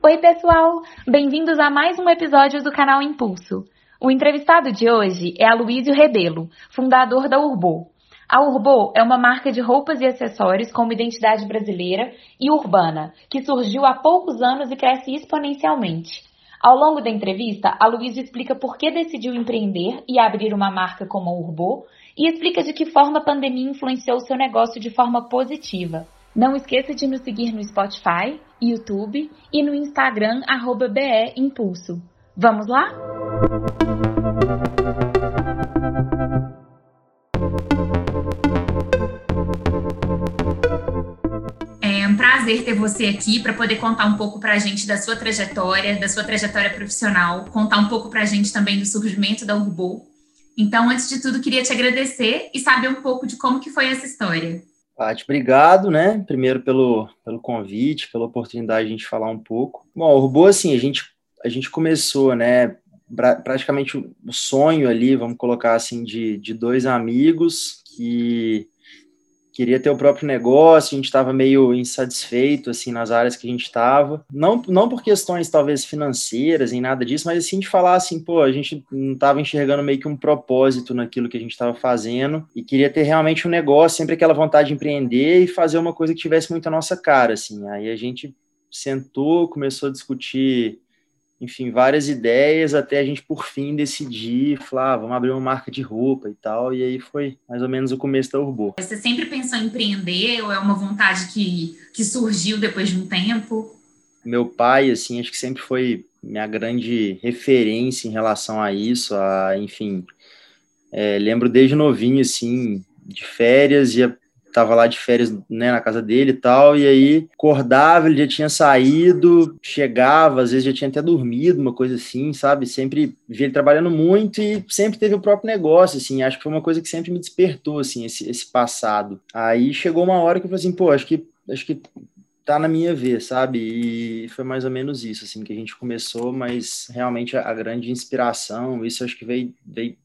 Oi, pessoal! Bem-vindos a mais um episódio do canal Impulso. O entrevistado de hoje é Aloysio Rebelo, fundador da Urbo. A Urbo é uma marca de roupas e acessórios com uma identidade brasileira e urbana, que surgiu há poucos anos e cresce exponencialmente. Ao longo da entrevista, a Luísa explica por que decidiu empreender e abrir uma marca como a Urbo e explica de que forma a pandemia influenciou seu negócio de forma positiva. Não esqueça de nos seguir no Spotify, YouTube e no Instagram BE Impulso. Vamos lá? prazer ter você aqui para poder contar um pouco para a gente da sua trajetória, da sua trajetória profissional, contar um pouco para a gente também do surgimento da Urbo. Então, antes de tudo, queria te agradecer e saber um pouco de como que foi essa história. Paty, obrigado, né? Primeiro pelo, pelo convite, pela oportunidade de a gente falar um pouco. Bom, a Urbo, assim, a gente, a gente começou, né? Praticamente o sonho ali, vamos colocar assim, de, de dois amigos que queria ter o próprio negócio, a gente estava meio insatisfeito assim nas áreas que a gente estava, não não por questões talvez financeiras em nada disso, mas assim de falar assim, pô, a gente não estava enxergando meio que um propósito naquilo que a gente estava fazendo e queria ter realmente um negócio, sempre aquela vontade de empreender e fazer uma coisa que tivesse muito a nossa cara, assim. Aí a gente sentou, começou a discutir enfim, várias ideias até a gente por fim decidir, falar, ah, vamos abrir uma marca de roupa e tal, e aí foi mais ou menos o começo da Urbo. Você sempre pensou em empreender ou é uma vontade que, que surgiu depois de um tempo? Meu pai, assim, acho que sempre foi minha grande referência em relação a isso, a, enfim, é, lembro desde novinho, assim, de férias, ia tava lá de férias né, na casa dele e tal, e aí acordava, ele já tinha saído, chegava, às vezes já tinha até dormido, uma coisa assim, sabe? Sempre vi ele trabalhando muito e sempre teve o próprio negócio, assim, acho que foi uma coisa que sempre me despertou, assim, esse, esse passado. Aí chegou uma hora que eu falei assim, pô, acho que, acho que tá na minha vez, sabe? E foi mais ou menos isso, assim, que a gente começou, mas realmente a, a grande inspiração, isso acho que veio, veio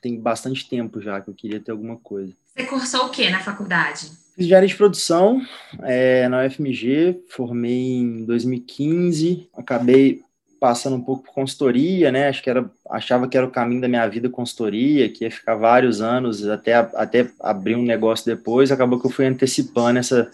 tem bastante tempo já que eu queria ter alguma coisa. Você cursou o que na faculdade? Fiz área de produção é, na UFMG, formei em 2015, acabei passando um pouco por consultoria, né? Acho que era, achava que era o caminho da minha vida consultoria, que ia ficar vários anos até, até abrir um negócio depois. Acabou que eu fui antecipando essa,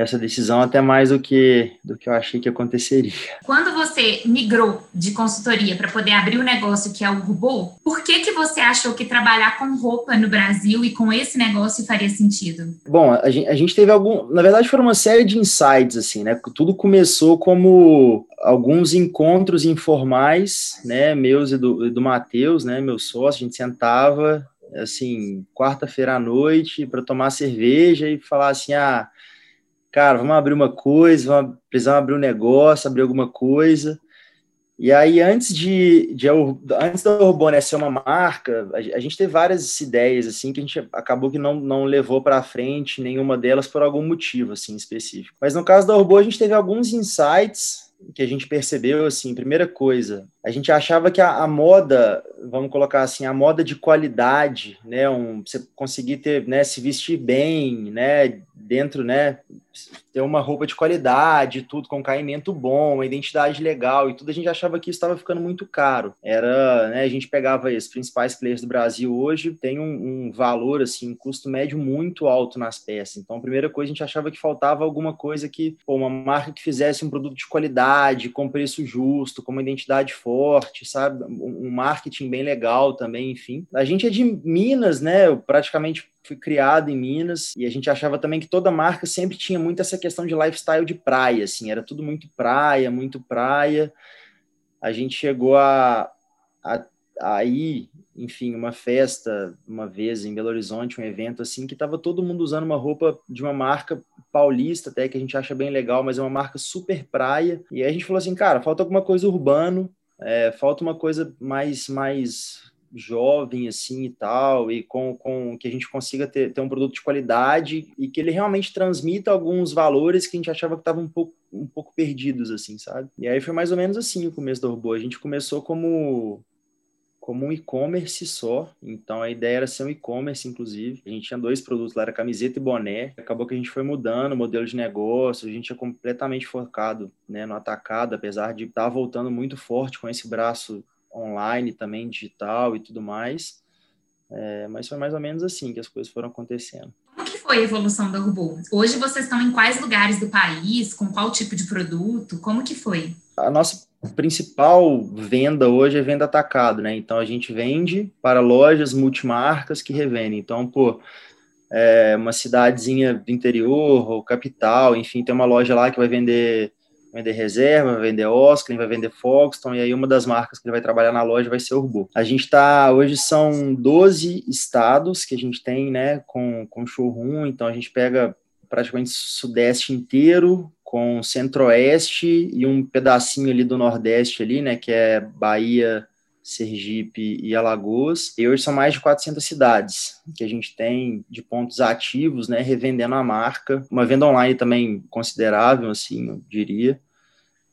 essa decisão até mais do que do que eu achei que aconteceria. Quando você migrou de consultoria para poder abrir o um negócio que é o Urbo, por que que você achou que trabalhar com roupa no Brasil e com esse negócio faria sentido? Bom, a gente, a gente teve algum, na verdade foram uma série de insights assim, né? Tudo começou como alguns encontros informais, né, meus e do, do Matheus, né, meu sócio, a gente sentava assim, quarta-feira à noite para tomar cerveja e falar assim: "Ah, cara, vamos abrir uma coisa, vamos, precisamos abrir um negócio, abrir alguma coisa. E aí, antes de, de antes da Urbana ser uma marca, a, gente teve várias ideias, assim, que a gente acabou que não, não levou para frente nenhuma delas por algum motivo, assim, específico. Mas no caso da Urbo, a gente teve alguns insights que a gente percebeu, assim, primeira coisa, a gente achava que a, a, moda, vamos colocar assim, a moda de qualidade, né, um, você conseguir ter, né, se vestir bem, né, dentro, né, ter uma roupa de qualidade, tudo com caimento bom, uma identidade legal e tudo, a gente achava que isso estava ficando muito caro. Era, né, a gente pegava os principais players do Brasil hoje, tem um, um, valor, assim, um custo médio muito alto nas peças. Então, a primeira coisa, a gente achava que faltava alguma coisa que, pô, uma marca que fizesse um produto de qualidade, com preço justo, com uma identidade forte, sabe? Um marketing bem legal também, enfim. A gente é de Minas, né? Praticamente fui criado em Minas e a gente achava também que toda marca sempre tinha muito essa questão de lifestyle de praia, assim, era tudo muito praia, muito praia. A gente chegou a, a, a ir, enfim, uma festa uma vez em Belo Horizonte, um evento assim, que estava todo mundo usando uma roupa de uma marca paulista até que a gente acha bem legal, mas é uma marca super praia. E aí a gente falou assim, cara, falta alguma coisa urbano, é, falta uma coisa mais mais jovem assim e tal, e com, com que a gente consiga ter, ter um produto de qualidade e que ele realmente transmita alguns valores que a gente achava que estavam um pouco, um pouco perdidos, assim, sabe? E aí foi mais ou menos assim o começo do robô. A gente começou como como um e-commerce só. Então a ideia era ser um e-commerce, inclusive. A gente tinha dois produtos lá, era camiseta e boné. Acabou que a gente foi mudando o modelo de negócio, a gente é completamente focado né, no atacado, apesar de estar tá voltando muito forte com esse braço online também, digital e tudo mais. É, mas foi mais ou menos assim que as coisas foram acontecendo. Como que foi a evolução da Urbo? Hoje vocês estão em quais lugares do país? Com qual tipo de produto? Como que foi? A nossa principal venda hoje é venda atacado, né? Então a gente vende para lojas multimarcas que revendem. Então, pô, é uma cidadezinha do interior ou capital, enfim, tem uma loja lá que vai vender vender reserva, vai vender Oscar, vai vender Foxton, e aí uma das marcas que ele vai trabalhar na loja vai ser Urbo. A gente está, hoje são 12 estados que a gente tem, né, com, com showroom, então a gente pega praticamente o sudeste inteiro, com centro-oeste e um pedacinho ali do nordeste ali, né, que é Bahia, Sergipe e Alagoas. E hoje são mais de 400 cidades que a gente tem de pontos ativos, né, revendendo a marca. Uma venda online também considerável, assim, eu diria.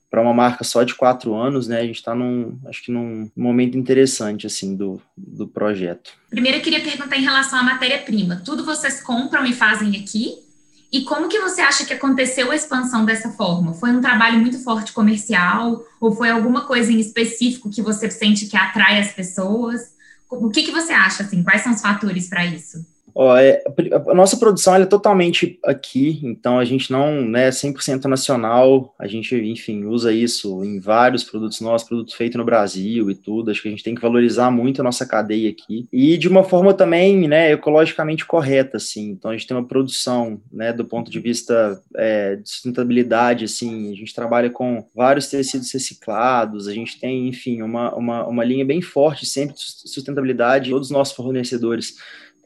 Para uma marca só de quatro anos, né, a gente está num, acho que num momento interessante, assim, do, do projeto. Primeiro, eu queria perguntar em relação à matéria-prima. Tudo vocês compram e fazem aqui? E como que você acha que aconteceu a expansão dessa forma? Foi um trabalho muito forte comercial ou foi alguma coisa em específico que você sente que atrai as pessoas? O que, que você acha, assim? Quais são os fatores para isso? Ó, é, a nossa produção é totalmente aqui, então a gente não é né, 100% nacional, a gente, enfim, usa isso em vários produtos nossos, produtos feitos no Brasil e tudo, acho que a gente tem que valorizar muito a nossa cadeia aqui, e de uma forma também, né, ecologicamente correta, assim, então a gente tem uma produção, né, do ponto de vista é, de sustentabilidade, assim, a gente trabalha com vários tecidos reciclados, a gente tem, enfim, uma, uma, uma linha bem forte sempre de sustentabilidade, todos os nossos fornecedores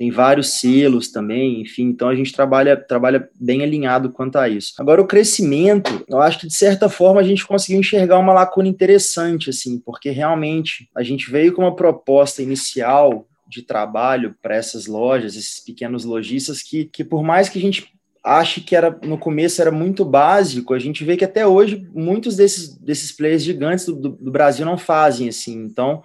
tem vários selos também, enfim, então a gente trabalha, trabalha bem alinhado quanto a isso. Agora, o crescimento, eu acho que de certa forma a gente conseguiu enxergar uma lacuna interessante, assim, porque realmente a gente veio com uma proposta inicial de trabalho para essas lojas, esses pequenos lojistas, que, que por mais que a gente ache que era no começo era muito básico, a gente vê que até hoje muitos desses, desses players gigantes do, do, do Brasil não fazem assim. Então,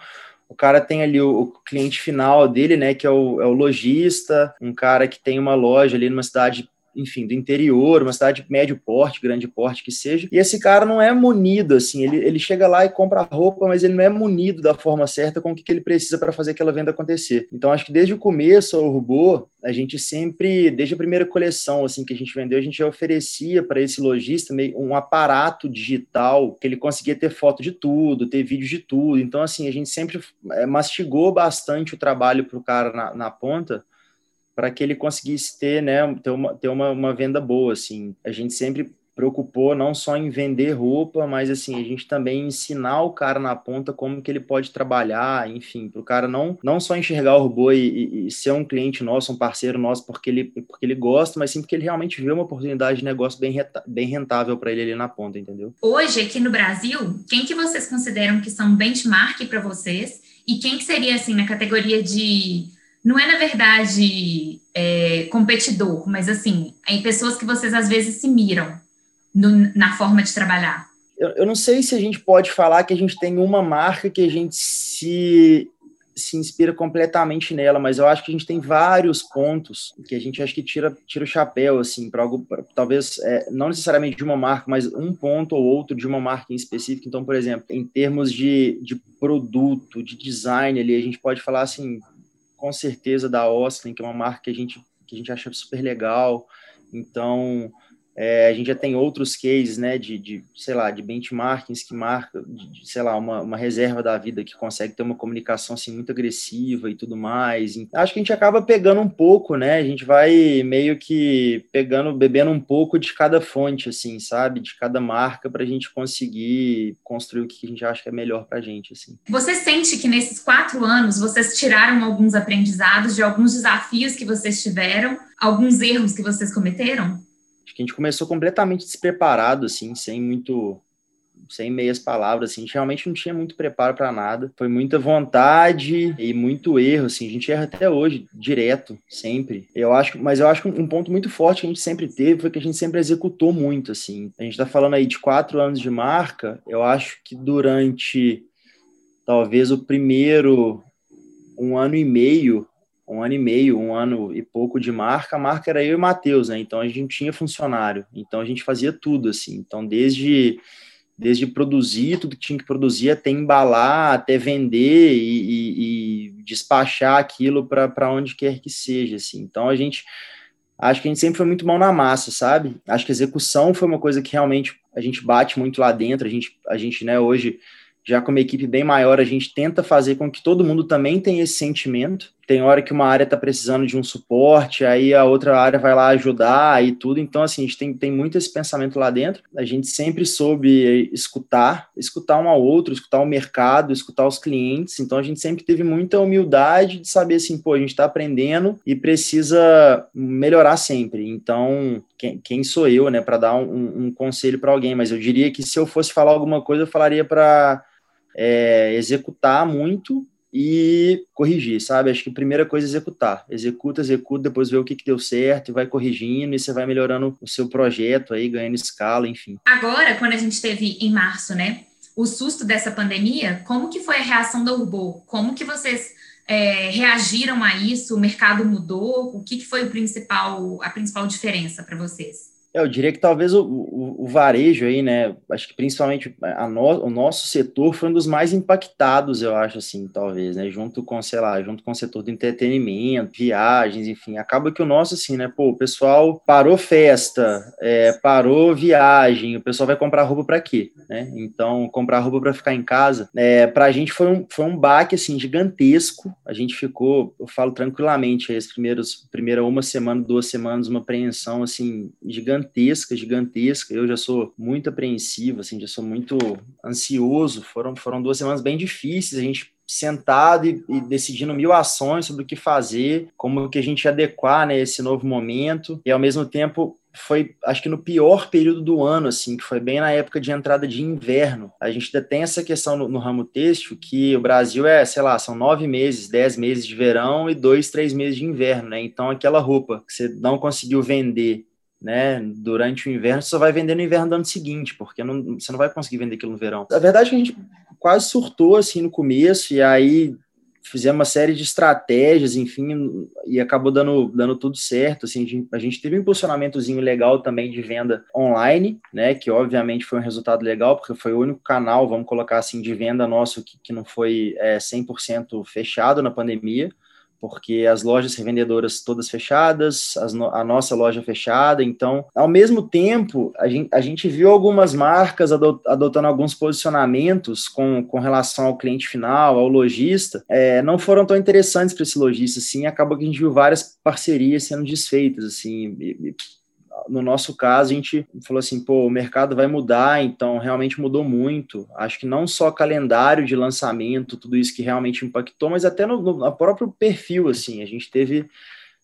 o cara tem ali o, o, cliente final dele, né, que é o, é o lojista, um cara que tem uma loja ali numa cidade enfim, do interior, uma cidade médio porte, grande porte que seja, e esse cara não é munido, assim, ele, ele chega lá e compra roupa, mas ele não é munido da forma certa com o que, que ele precisa para fazer aquela venda acontecer. Então, acho que desde o começo, o robô, a gente sempre, desde a primeira coleção, assim, que a gente vendeu, a gente já oferecia para esse lojista um aparato digital que ele conseguia ter foto de tudo, ter vídeo de tudo. Então, assim, a gente sempre é, mastigou bastante o trabalho para o cara na, na ponta, para que ele conseguisse ter, né, ter, uma, ter uma, uma venda boa, assim. A gente sempre preocupou não só em vender roupa, mas assim, a gente também ensinar o cara na ponta como que ele pode trabalhar, enfim, para o cara não, não só enxergar o robô e, e, e, ser um cliente nosso, um parceiro nosso, porque ele, porque ele gosta, mas sim porque ele realmente vê uma oportunidade de negócio bem, bem rentável para ele ali na ponta, entendeu? Hoje, aqui no Brasil, quem que vocês consideram que são benchmark para vocês e quem que seria, assim, na categoria de não é, na verdade, é, competidor, mas assim, em pessoas que vocês às vezes se miram no, na forma de trabalhar. Eu, eu, não sei se a gente pode falar que a gente tem uma marca que a gente se, se inspira completamente nela, mas eu acho que a gente tem vários pontos que a gente acho que tira, tira o chapéu, assim, para algo, pra, talvez é, não necessariamente de uma marca, mas um ponto ou outro de uma marca em específico. Então, por exemplo, em termos de, de produto, de design ali, a gente pode falar assim, com certeza da Austin, que é uma marca que a gente, que a gente acha super legal. Então, é, a gente já tem outros cases, né, de, de, sei lá, de benchmarkings que marca, de, de, sei lá, uma, uma reserva da vida que consegue ter uma comunicação, assim, muito agressiva e tudo mais. Então, acho que a gente acaba pegando um pouco, né, a gente vai meio que pegando, bebendo um pouco de cada fonte, assim, sabe, de cada marca para a gente conseguir construir o que a gente acha que é melhor para a gente, assim. Você sente que nesses quatro anos vocês tiraram alguns aprendizados de alguns desafios que vocês tiveram, alguns erros que vocês cometeram? Acho que a gente começou completamente despreparado, assim, sem muito sem meias palavras, assim, a gente realmente não tinha muito preparo para nada. Foi muita vontade e muito erro, assim, a gente erra até hoje, direto, sempre. Eu acho, mas eu acho que um ponto muito forte que a gente sempre teve foi que a gente sempre executou muito, assim. A gente está falando aí de quatro anos de marca, eu acho que durante talvez o primeiro um ano e meio, um ano e meio, um ano e pouco de marca, a marca era eu e Matheus, né? Então a gente tinha funcionário, então a gente fazia tudo assim. Então desde desde produzir tudo que tinha que produzir, até embalar, até vender e, e, e despachar aquilo para onde quer que seja, assim. Então a gente acho que a gente sempre foi muito mão na massa, sabe? Acho que execução foi uma coisa que realmente a gente bate muito lá dentro, a gente, a gente né, hoje já com uma equipe bem maior, a gente tenta fazer com que todo mundo também tenha esse sentimento. Tem hora que uma área está precisando de um suporte, aí a outra área vai lá ajudar e tudo. Então, assim, a gente tem, tem muito esse pensamento lá dentro. A gente sempre soube escutar, escutar um ao outro, escutar o mercado, escutar os clientes. Então, a gente sempre teve muita humildade de saber assim, pô, a gente está aprendendo e precisa melhorar sempre. Então, quem, quem sou eu, né, para dar um, um conselho para alguém? Mas eu diria que se eu fosse falar alguma coisa, eu falaria para é, executar muito e corrigir, sabe? Acho que a primeira coisa é executar. Executa, executa, depois vê o que, que deu certo e vai corrigindo e você vai melhorando o seu projeto aí, ganhando escala, enfim. Agora, quando a gente teve em março, né, o susto dessa pandemia, como que foi a reação da Urbo? Como que vocês é, reagiram a isso? O mercado mudou? O que, que foi o principal, a principal diferença para vocês? É, eu diria que talvez o, o, o, varejo aí, né? Acho que principalmente no, o nosso setor foi um dos mais impactados, eu acho, assim, talvez, né? Junto com, sei lá, junto com o setor do entretenimento, viagens, enfim. Acaba que o nosso, assim, né? Pô, o pessoal parou festa, é, parou viagem, o pessoal vai comprar roupa para quê, né? Então, comprar roupa para ficar em casa, é, para a gente foi um, foi um baque, assim, gigantesco. A gente ficou, eu falo tranquilamente, as primeiras, primeira uma semana, duas semanas, uma apreensão, assim, gigantesca gigantesca, gigantesca. Eu já sou muito apreensivo, assim, já sou muito ansioso. Foram, foram duas semanas bem difíceis. A gente sentado e, e, decidindo mil ações sobre o que fazer, como que a gente adequar né, esse novo momento e ao mesmo tempo foi, acho que no pior período do ano, assim, que foi bem na época de entrada de inverno. A gente ainda tem essa questão no, no ramo têxtil, que o Brasil é, sei lá, são nove meses, dez meses de verão e dois, três meses de inverno, né? Então, aquela roupa que você não conseguiu vender né, durante o inverno, você só vai vender no inverno do ano seguinte, porque não, você não vai conseguir vender aquilo no verão. A verdade é que a gente quase surtou assim no começo, e aí fizemos uma série de estratégias, enfim, e acabou dando, dando tudo certo. Assim, a gente teve um impulsionamentozinho legal também de venda online, né? Que obviamente foi um resultado legal, porque foi o único canal, vamos colocar assim, de venda nosso que, que não foi é, 100% fechado na pandemia porque as lojas revendedoras todas fechadas, no, a nossa loja fechada. Então, ao mesmo tempo, a gente, a gente viu algumas marcas adotando alguns posicionamentos com, com relação ao cliente final, ao lojista, é, não foram tão interessantes para esse lojista, assim, acabou que a gente viu várias parcerias sendo desfeitas, assim, e, no nosso caso, a gente falou assim, pô, o mercado vai mudar, então realmente mudou muito. Acho que não só calendário de lançamento, tudo isso que realmente impactou, mas até no, no próprio perfil, assim, a gente teve,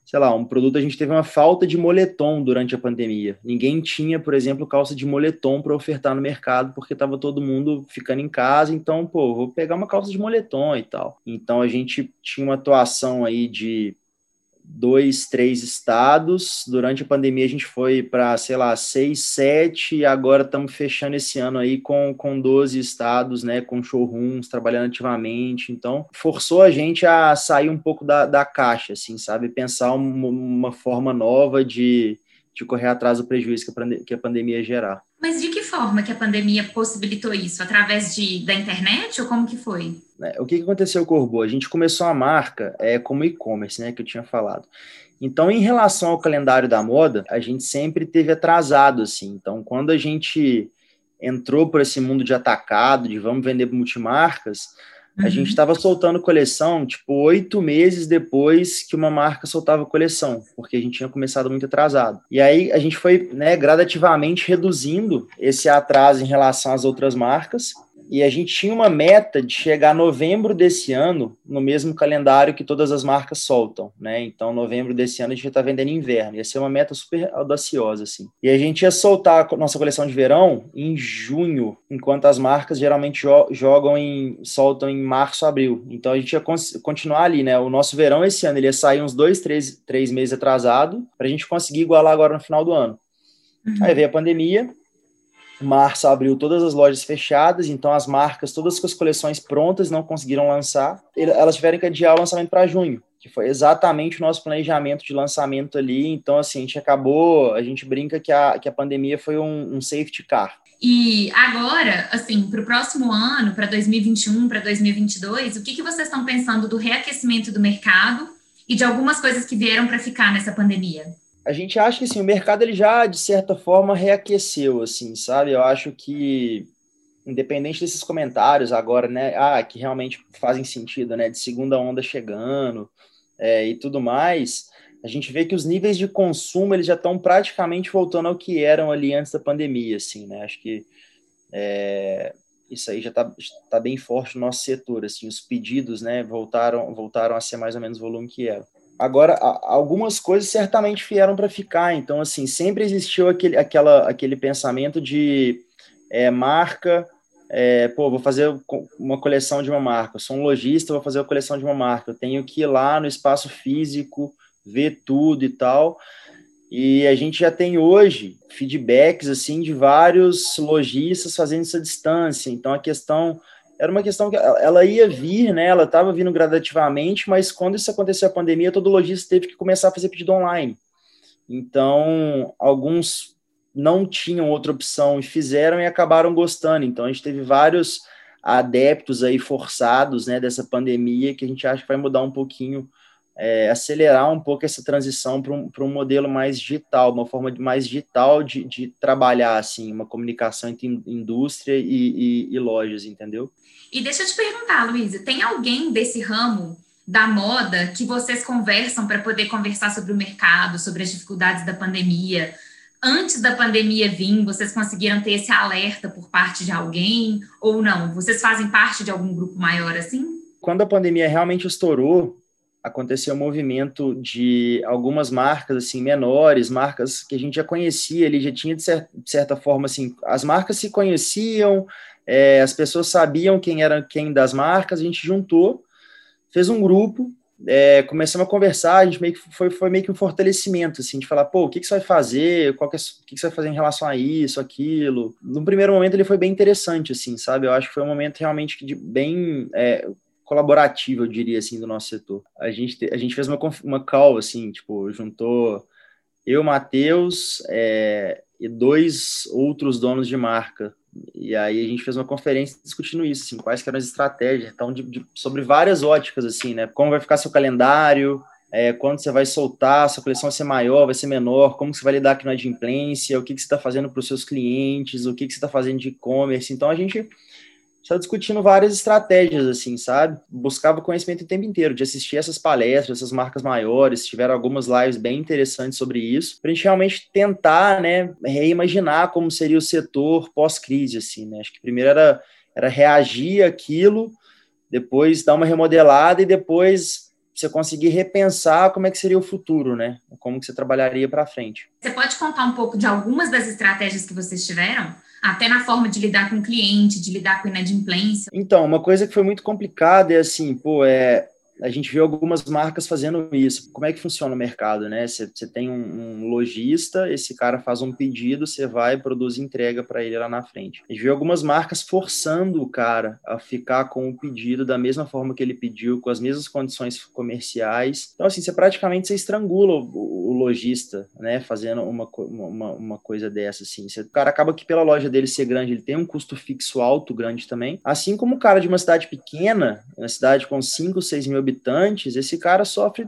sei lá, um produto, a gente teve uma falta de moletom durante a pandemia. Ninguém tinha, por exemplo, calça de moletom para ofertar no mercado, porque estava todo mundo ficando em casa, então, pô, vou pegar uma calça de moletom e tal. Então a gente tinha uma atuação aí de dois, três estados. Durante a pandemia a gente foi para, sei lá, seis, sete, e agora estamos fechando esse ano aí com, com 12 estados, né, com showrooms, trabalhando ativamente. Então, forçou a gente a sair um pouco da, da caixa, assim, sabe? Pensar uma, uma forma nova de, de correr atrás do prejuízo que a, pandemia gerar. Mas de que forma que a pandemia possibilitou isso? Através de, da internet ou como que foi? É, o que aconteceu com o Orbo? A gente começou a marca é, como e-commerce, né, que eu tinha falado. Então, em relação ao calendário da moda, a gente sempre teve atrasado, assim. Então, quando a gente entrou por esse mundo de atacado, de vamos vender multimarcas, a gente estava uhum. soltando coleção, tipo, oito meses depois que uma marca soltava coleção, porque a gente tinha começado muito atrasado. E aí a gente foi, né, gradativamente reduzindo esse atraso em relação às outras marcas, e a gente tinha uma meta de chegar novembro desse ano no mesmo calendário que todas as marcas soltam, né? Então, novembro desse ano a gente está vendendo inverno. Ia ser uma meta super audaciosa, assim. E a gente ia soltar a nossa coleção de verão em junho, enquanto as marcas geralmente jo jogam em soltam em março, abril. Então a gente ia continuar ali, né? O nosso verão esse ano ele ia sair uns dois, três, três meses atrasado para a gente conseguir igualar agora no final do ano. Uhum. Aí veio a pandemia, Março abriu todas as lojas fechadas, então as marcas, todas com as coleções prontas, não conseguiram lançar. Elas tiveram que adiar o lançamento para junho, que foi exatamente o nosso planejamento de lançamento ali. Então, assim, a gente acabou, a gente brinca que a, que a pandemia foi um, um safety car. E agora, assim, para o próximo ano, para 2021, para 2022, o que, que vocês estão pensando do reaquecimento do mercado e de algumas coisas que vieram para ficar nessa pandemia? A gente acha que assim, o mercado ele já, de certa forma, reaqueceu, assim, sabe? Eu acho que, independente desses comentários agora, né? Ah, que realmente fazem sentido, né? De segunda onda chegando é, e tudo mais, a gente vê que os níveis de consumo eles já estão praticamente voltando ao que eram ali antes da pandemia, assim, né? Acho que é, isso aí já está tá bem forte no nosso setor, assim, os pedidos, né, voltaram, voltaram a ser mais ou menos o volume que era. Agora, algumas coisas certamente vieram para ficar, então, assim, sempre existiu aquele, aquela, aquele pensamento de é, marca, é, pô, vou fazer uma coleção de uma marca, eu sou um lojista, vou fazer a coleção de uma marca, eu tenho que ir lá no espaço físico, ver tudo e tal, e a gente já tem hoje feedbacks, assim, de vários lojistas fazendo essa distância, então a questão era uma questão que ela ia vir, né? Ela estava vindo gradativamente, mas quando isso aconteceu a pandemia, todo lojista teve que começar a fazer pedido online. Então, alguns não tinham outra opção e fizeram e acabaram gostando. Então, a gente teve vários adeptos aí forçados, né, dessa pandemia que a gente acha que vai mudar um pouquinho é, acelerar um pouco essa transição para um, um modelo mais digital, uma forma mais digital de, de trabalhar, assim, uma comunicação entre indústria e, e, e lojas, entendeu? E deixa eu te perguntar, Luísa, tem alguém desse ramo da moda que vocês conversam para poder conversar sobre o mercado, sobre as dificuldades da pandemia? Antes da pandemia vir, vocês conseguiram ter esse alerta por parte de alguém ou não? Vocês fazem parte de algum grupo maior assim? Quando a pandemia realmente estourou, aconteceu um movimento de algumas marcas assim menores, marcas que a gente já conhecia, ele já tinha de, cer de certa forma assim, as marcas se conheciam, é, as pessoas sabiam quem era quem das marcas, a gente juntou, fez um grupo, é, começamos a conversar, a gente meio que foi, foi meio que um fortalecimento, assim, de falar, pô, o que, que você vai fazer, qual que é, o que, que você vai fazer em relação a isso, aquilo. No primeiro momento ele foi bem interessante, assim, sabe? Eu acho que foi um momento realmente de bem é, colaborativa, eu diria assim, do nosso setor. A gente, a gente fez uma, uma call, assim, tipo, juntou eu, Matheus, é, e dois outros donos de marca. E aí a gente fez uma conferência discutindo isso, assim, quais eram as estratégias, então, de, de, sobre várias óticas, assim, né? Como vai ficar seu calendário, é, quando você vai soltar, sua coleção vai ser maior, vai ser menor, como você vai lidar aqui na adimplência, o que, que você está fazendo para os seus clientes, o que, que você está fazendo de e-commerce. Então, a gente estava discutindo várias estratégias, assim, sabe? Buscava conhecimento o tempo inteiro, de assistir essas palestras, essas marcas maiores, tiveram algumas lives bem interessantes sobre isso, para a gente realmente tentar, né, reimaginar como seria o setor pós-crise, assim, né? Acho que primeiro era, era reagir àquilo, depois dar uma remodelada e depois você conseguir repensar como é que seria o futuro, né? Como que você trabalharia para frente. Você pode contar um pouco de algumas das estratégias que vocês tiveram? Até na forma de lidar com o cliente, de lidar com inadimplência? Então, uma coisa que foi muito complicada é assim, pô, é a gente viu algumas marcas fazendo isso. Como é que funciona o mercado, né? Você, tem um, um, lojista, esse cara faz um pedido, você vai, produz entrega para ele lá na frente. A gente viu algumas marcas forçando o cara a ficar com o pedido da mesma forma que ele pediu, com as mesmas condições comerciais. Então, assim, você praticamente você estrangula o, o lojista, né? Fazendo uma, uma, uma coisa dessa, assim. O cara acaba que pela loja dele ser grande, ele tem um custo fixo alto, grande também. Assim como o cara de uma cidade pequena, uma cidade com 5, 6 mil habitantes, esse cara sofre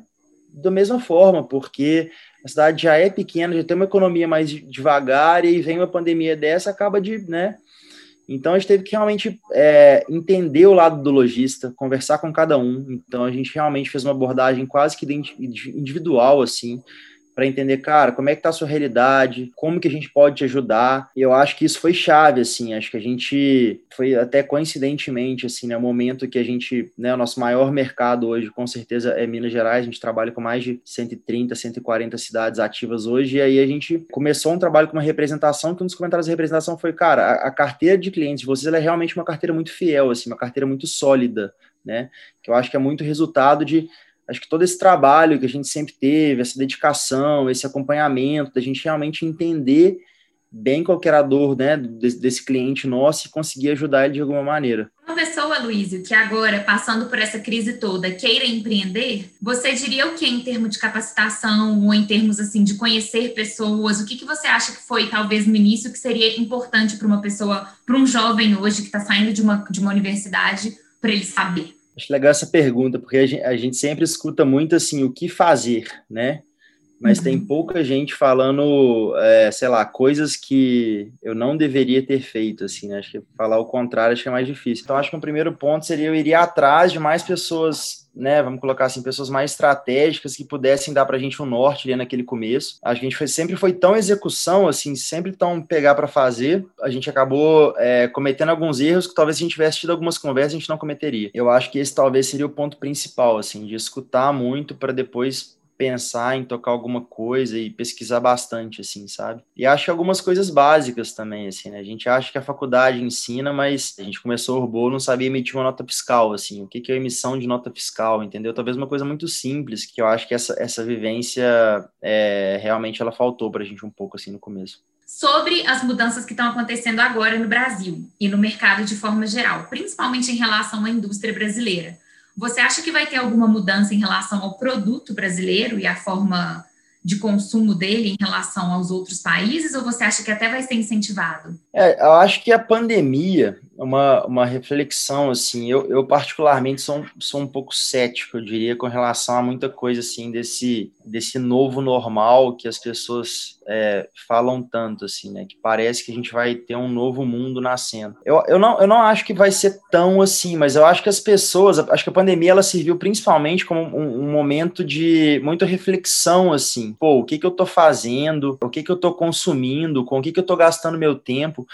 da mesma forma, porque a cidade já é pequena, já tem uma economia mais devagar, e vem uma pandemia dessa, acaba de, né? Então a gente teve que realmente é, entender o lado do lojista, conversar com cada um. Então a gente realmente fez uma abordagem quase que individual, assim, para entender, cara, como é que tá a sua realidade, como que a gente pode te ajudar. E eu acho que isso foi chave, assim, acho que a gente foi até coincidentemente, assim, né, o momento que a gente, né, o nosso maior mercado hoje, com certeza, é Minas Gerais, a gente trabalha com mais de 130, 140 cidades ativas hoje, e aí a gente começou um trabalho com uma representação, que um dos comentários da representação foi, cara, a, a carteira de clientes de vocês, é realmente uma carteira muito fiel, assim, uma carteira muito sólida, né, que eu acho que é muito resultado de acho que todo esse trabalho que a gente sempre teve, essa dedicação, esse acompanhamento, da gente realmente entender bem qualquer dor né, desse, desse, cliente nosso e conseguir ajudar ele de alguma maneira. Uma pessoa, Luísio, que agora, passando por essa crise toda, queira empreender, você diria o que em termos de capacitação ou em termos assim de conhecer pessoas? O que, que você acha que foi, talvez, no início, que seria importante para uma pessoa, para um jovem hoje que está saindo de uma, de uma universidade, para ele saber? Acho legal essa pergunta, porque a gente, a gente sempre escuta muito assim, o que fazer, né? Mas uhum. tem pouca gente falando, é, sei lá, coisas que eu não deveria ter feito, assim, né? Acho que falar o contrário acho que é mais difícil. Então, acho que o primeiro ponto seria eu iria atrás de mais pessoas, né? Vamos colocar assim, pessoas mais estratégicas que pudessem dar para a gente um norte ali naquele começo. A gente foi, sempre foi tão execução, assim, sempre tão pegar para fazer. A gente acabou é, cometendo alguns erros que talvez se a gente tivesse tido algumas conversas a gente não cometeria. Eu acho que esse talvez seria o ponto principal, assim, de escutar muito para depois pensar em tocar alguma coisa e pesquisar bastante, assim, sabe? E acho que algumas coisas básicas também, assim, né? A gente acha que a faculdade ensina, mas a gente começou o robô, não sabia emitir uma nota fiscal, assim, o que, é emissão de nota fiscal, entendeu? Talvez uma coisa muito simples, que eu acho que essa, essa vivência é, realmente ela faltou pra gente um pouco, assim, no começo sobre as mudanças que estão acontecendo agora no Brasil e no mercado de forma geral, principalmente em relação à indústria brasileira. Você acha que vai ter alguma mudança em relação ao produto brasileiro e a forma de consumo dele em relação aos outros países, ou você acha que até vai ser incentivado? É, eu acho que a pandemia, uma, uma reflexão, assim, eu, eu particularmente sou, sou um pouco cético, eu diria, com relação a muita coisa, assim, desse, desse novo normal que as pessoas é, falam tanto, assim, né, que parece que a gente vai ter um novo mundo nascendo. Eu, eu, não, eu não acho que vai ser tão assim, mas eu acho que as pessoas, acho que a pandemia, ela serviu principalmente como um, um momento de muita reflexão, assim, pô, o que que eu tô fazendo, o que que eu tô consumindo, com o que que eu tô gastando meu tempo,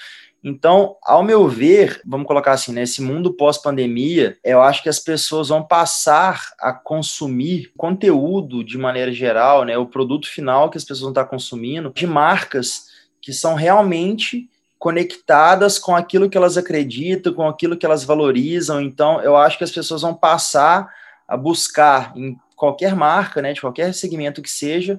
então, ao meu ver, vamos colocar assim, nesse né, mundo pós-pandemia, eu acho que as pessoas vão passar a consumir conteúdo de maneira geral, né, o produto final que as pessoas vão estar consumindo, de marcas que são realmente conectadas com aquilo que elas acreditam, com aquilo que elas valorizam. Então, eu acho que as pessoas vão passar a buscar em qualquer marca, né, de qualquer segmento que seja,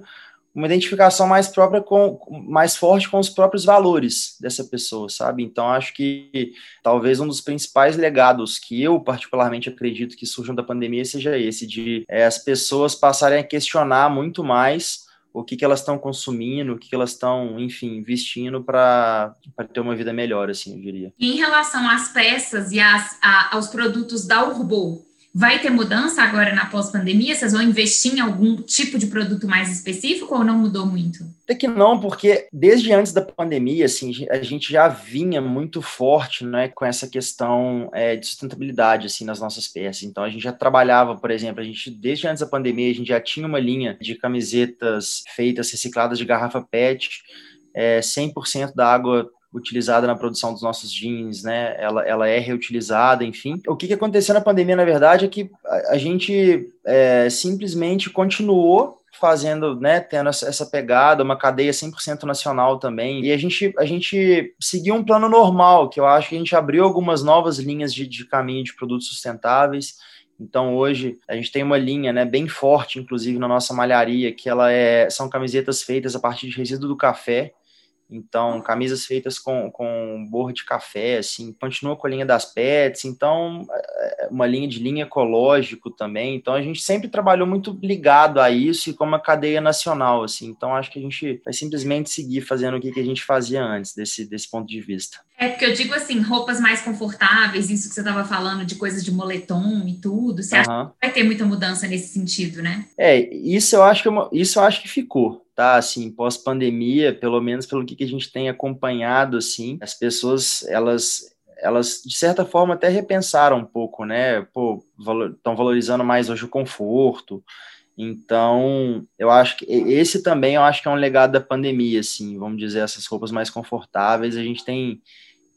uma identificação mais própria com mais forte com os próprios valores dessa pessoa, sabe? Então acho que talvez um dos principais legados que eu particularmente acredito que surjam da pandemia seja esse de é, as pessoas passarem a questionar muito mais o que, que elas estão consumindo, o que, que elas estão, enfim, investindo para ter uma vida melhor, assim, eu diria. Em relação às peças e às, a, aos produtos da Urbo, Vai ter mudança agora na pós-pandemia? Vocês vão investir em algum tipo de produto mais específico ou não mudou muito? Até que não, porque desde antes da pandemia, assim, a gente já vinha muito forte, né, com essa questão é, de sustentabilidade, assim, nas nossas peças. Então, a gente já trabalhava, por exemplo, a gente, desde antes da pandemia, a gente já tinha uma linha de camisetas feitas, recicladas de garrafa PET, é, 100% da água utilizada na produção dos nossos jeans, né? Ela, ela é reutilizada, enfim. O que, que aconteceu na pandemia, na verdade, é que a, a gente é, simplesmente continuou fazendo, né, tendo essa pegada, uma cadeia 100% nacional também, e a gente, a gente seguiu um plano normal, que eu acho que a gente abriu algumas novas linhas de, de caminho de produtos sustentáveis, então hoje a gente tem uma linha, né, bem forte, inclusive na nossa malharia, que ela é, são camisetas feitas a partir de resíduo do café, então, camisas feitas com, com borra de café, assim, continua com a linha das pets, então, é, é, uma linha de linha ecológico também. Então, a gente sempre trabalhou muito ligado a isso e com uma cadeia nacional, assim. Então, acho que a gente vai simplesmente seguir fazendo o que, que a gente fazia antes, desse, desse ponto de vista. É, porque eu digo assim, roupas mais confortáveis, isso que você estava falando de coisas de moletom e tudo, você uhum. acha que vai ter muita mudança nesse sentido, né? É, isso eu acho que, isso eu acho que ficou tá? Assim, pós-pandemia, pelo menos pelo que, que a gente tem acompanhado, assim, as pessoas, elas elas de certa forma até repensaram um pouco, né? Pô, estão valorizando mais hoje o conforto. Então, eu acho que esse também eu acho que é um legado da pandemia, assim, vamos dizer, essas roupas mais confortáveis, a gente tem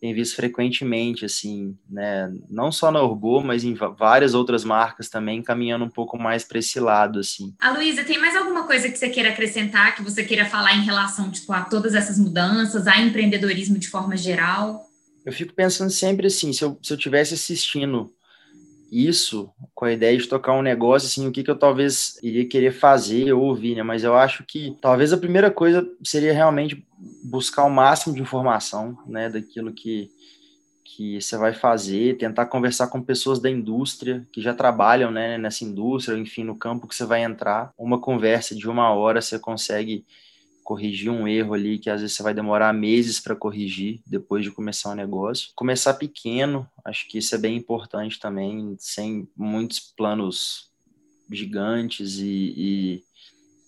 tem visto frequentemente, assim, né? Não só na Urbo, mas em várias outras marcas também, caminhando um pouco mais para esse lado, assim. A Luísa, tem mais alguma coisa que você queira acrescentar, que você queira falar em relação, tipo, a todas essas mudanças, a empreendedorismo de forma geral? Eu fico pensando sempre assim, se eu, se eu tivesse assistindo isso com a ideia de tocar um negócio, assim, o que, que eu talvez iria querer fazer ou ouvir, né? Mas eu acho que talvez a primeira coisa seria realmente buscar o máximo de informação, né, daquilo que, que você vai fazer, tentar conversar com pessoas da indústria que já trabalham né, nessa indústria, enfim, no campo que você vai entrar. Uma conversa de uma hora você consegue corrigir um erro ali que às vezes você vai demorar meses para corrigir depois de começar o negócio. Começar pequeno, acho que isso é bem importante também, sem muitos planos gigantes e, e,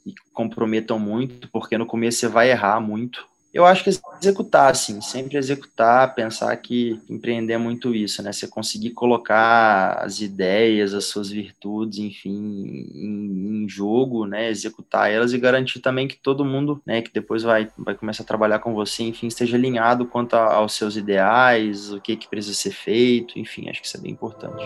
e comprometam muito, porque no começo você vai errar muito eu acho que executar, assim, sempre executar, pensar que empreender é muito isso, né? Você conseguir colocar as ideias, as suas virtudes, enfim, em, em, jogo, né? Executar elas e garantir também que todo mundo, né, que depois vai, vai começar a trabalhar com você, enfim, esteja alinhado quanto aos seus ideais, o que, que precisa ser feito, enfim, acho que isso é bem importante.